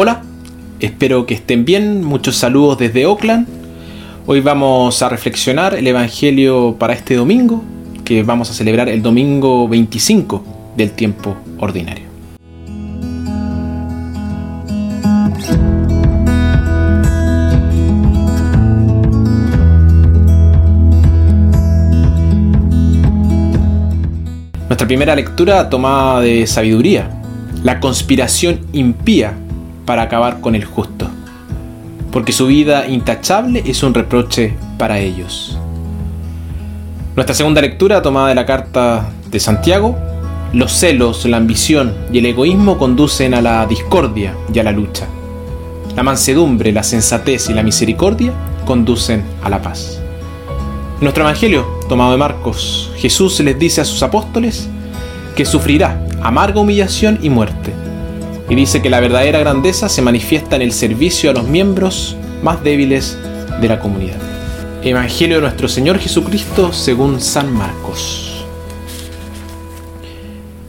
Hola, espero que estén bien, muchos saludos desde Oakland. Hoy vamos a reflexionar el Evangelio para este domingo, que vamos a celebrar el domingo 25 del tiempo ordinario. Nuestra primera lectura tomada de sabiduría, la conspiración impía para acabar con el justo, porque su vida intachable es un reproche para ellos. Nuestra segunda lectura, tomada de la carta de Santiago, los celos, la ambición y el egoísmo conducen a la discordia y a la lucha. La mansedumbre, la sensatez y la misericordia conducen a la paz. En nuestro Evangelio, tomado de Marcos, Jesús les dice a sus apóstoles que sufrirá amarga humillación y muerte y dice que la verdadera grandeza se manifiesta en el servicio a los miembros más débiles de la comunidad. Evangelio de nuestro Señor Jesucristo según San Marcos.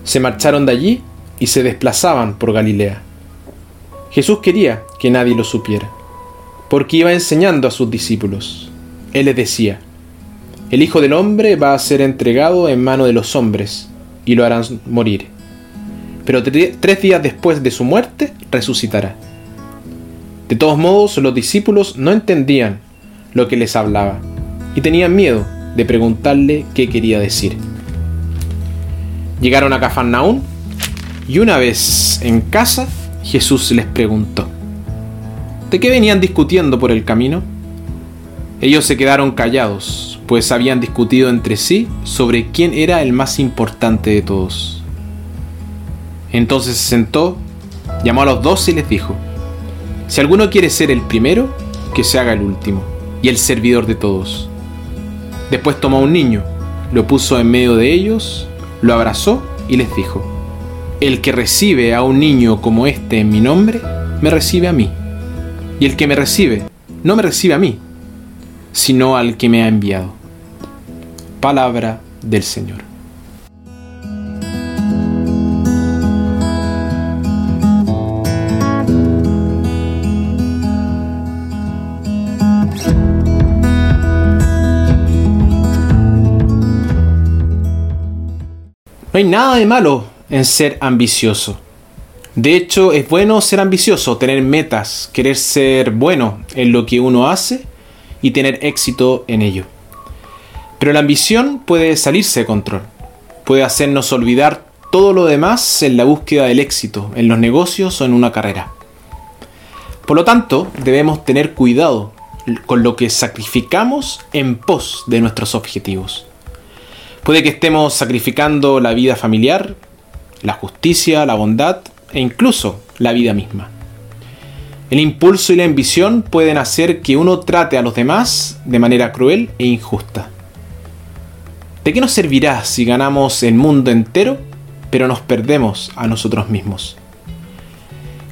Se marcharon de allí y se desplazaban por Galilea. Jesús quería que nadie lo supiera, porque iba enseñando a sus discípulos. Él les decía, el Hijo del Hombre va a ser entregado en mano de los hombres, y lo harán morir pero tres días después de su muerte resucitará. De todos modos, los discípulos no entendían lo que les hablaba y tenían miedo de preguntarle qué quería decir. Llegaron a Cafarnaún y una vez en casa Jesús les preguntó, ¿de qué venían discutiendo por el camino? Ellos se quedaron callados, pues habían discutido entre sí sobre quién era el más importante de todos. Entonces se sentó, llamó a los dos y les dijo, si alguno quiere ser el primero, que se haga el último, y el servidor de todos. Después tomó a un niño, lo puso en medio de ellos, lo abrazó y les dijo, el que recibe a un niño como este en mi nombre, me recibe a mí. Y el que me recibe, no me recibe a mí, sino al que me ha enviado. Palabra del Señor. No hay nada de malo en ser ambicioso. De hecho, es bueno ser ambicioso, tener metas, querer ser bueno en lo que uno hace y tener éxito en ello. Pero la ambición puede salirse de control, puede hacernos olvidar todo lo demás en la búsqueda del éxito, en los negocios o en una carrera. Por lo tanto, debemos tener cuidado con lo que sacrificamos en pos de nuestros objetivos. Puede que estemos sacrificando la vida familiar, la justicia, la bondad e incluso la vida misma. El impulso y la ambición pueden hacer que uno trate a los demás de manera cruel e injusta. ¿De qué nos servirá si ganamos el mundo entero, pero nos perdemos a nosotros mismos?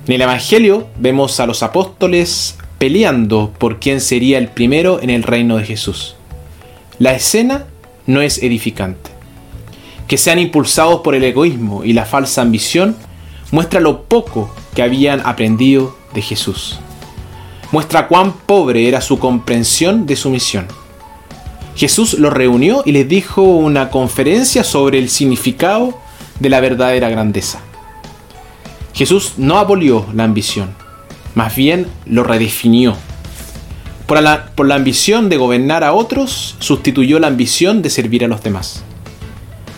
En el Evangelio vemos a los apóstoles peleando por quién sería el primero en el reino de Jesús. La escena no es edificante. Que sean impulsados por el egoísmo y la falsa ambición muestra lo poco que habían aprendido de Jesús. Muestra cuán pobre era su comprensión de su misión. Jesús los reunió y les dijo una conferencia sobre el significado de la verdadera grandeza. Jesús no abolió la ambición, más bien lo redefinió por la, por la ambición de gobernar a otros, sustituyó la ambición de servir a los demás.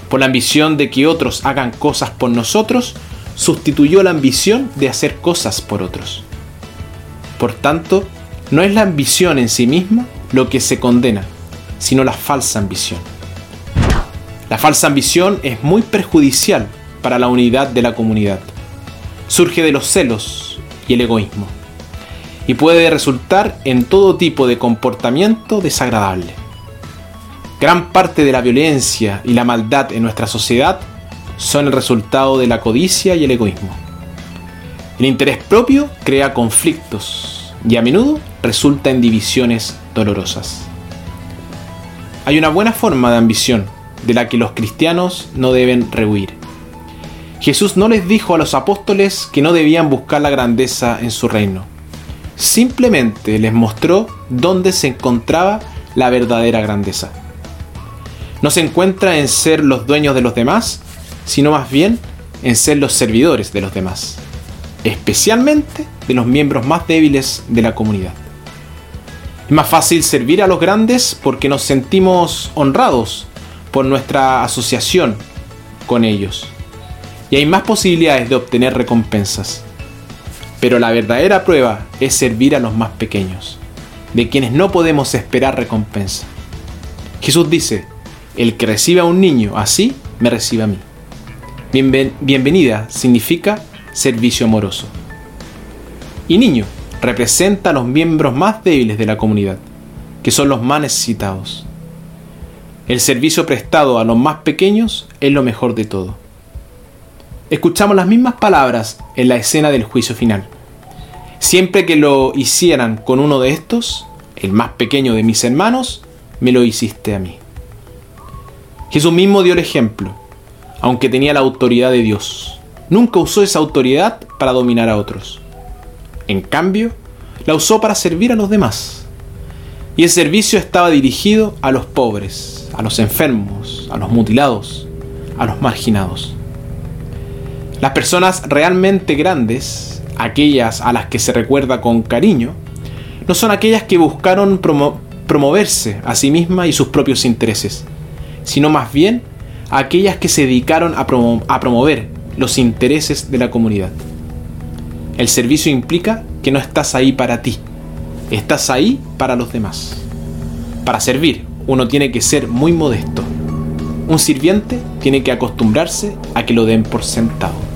Por la ambición de que otros hagan cosas por nosotros, sustituyó la ambición de hacer cosas por otros. Por tanto, no es la ambición en sí misma lo que se condena, sino la falsa ambición. La falsa ambición es muy perjudicial para la unidad de la comunidad. Surge de los celos y el egoísmo y puede resultar en todo tipo de comportamiento desagradable. Gran parte de la violencia y la maldad en nuestra sociedad son el resultado de la codicia y el egoísmo. El interés propio crea conflictos y a menudo resulta en divisiones dolorosas. Hay una buena forma de ambición de la que los cristianos no deben rehuir. Jesús no les dijo a los apóstoles que no debían buscar la grandeza en su reino. Simplemente les mostró dónde se encontraba la verdadera grandeza. No se encuentra en ser los dueños de los demás, sino más bien en ser los servidores de los demás, especialmente de los miembros más débiles de la comunidad. Es más fácil servir a los grandes porque nos sentimos honrados por nuestra asociación con ellos. Y hay más posibilidades de obtener recompensas. Pero la verdadera prueba es servir a los más pequeños, de quienes no podemos esperar recompensa. Jesús dice, el que recibe a un niño así, me recibe a mí. bienvenida significa servicio amoroso. Y niño representa a los miembros más débiles de la comunidad, que son los más necesitados. El servicio prestado a los más pequeños es lo mejor de todo. Escuchamos las mismas palabras en la escena del juicio final. Siempre que lo hicieran con uno de estos, el más pequeño de mis hermanos, me lo hiciste a mí. Jesús mismo dio el ejemplo, aunque tenía la autoridad de Dios. Nunca usó esa autoridad para dominar a otros. En cambio, la usó para servir a los demás. Y el servicio estaba dirigido a los pobres, a los enfermos, a los mutilados, a los marginados. Las personas realmente grandes, aquellas a las que se recuerda con cariño, no son aquellas que buscaron promoverse a sí mismas y sus propios intereses, sino más bien aquellas que se dedicaron a promover los intereses de la comunidad. El servicio implica que no estás ahí para ti, estás ahí para los demás. Para servir, uno tiene que ser muy modesto. Un sirviente tiene que acostumbrarse a que lo den por sentado.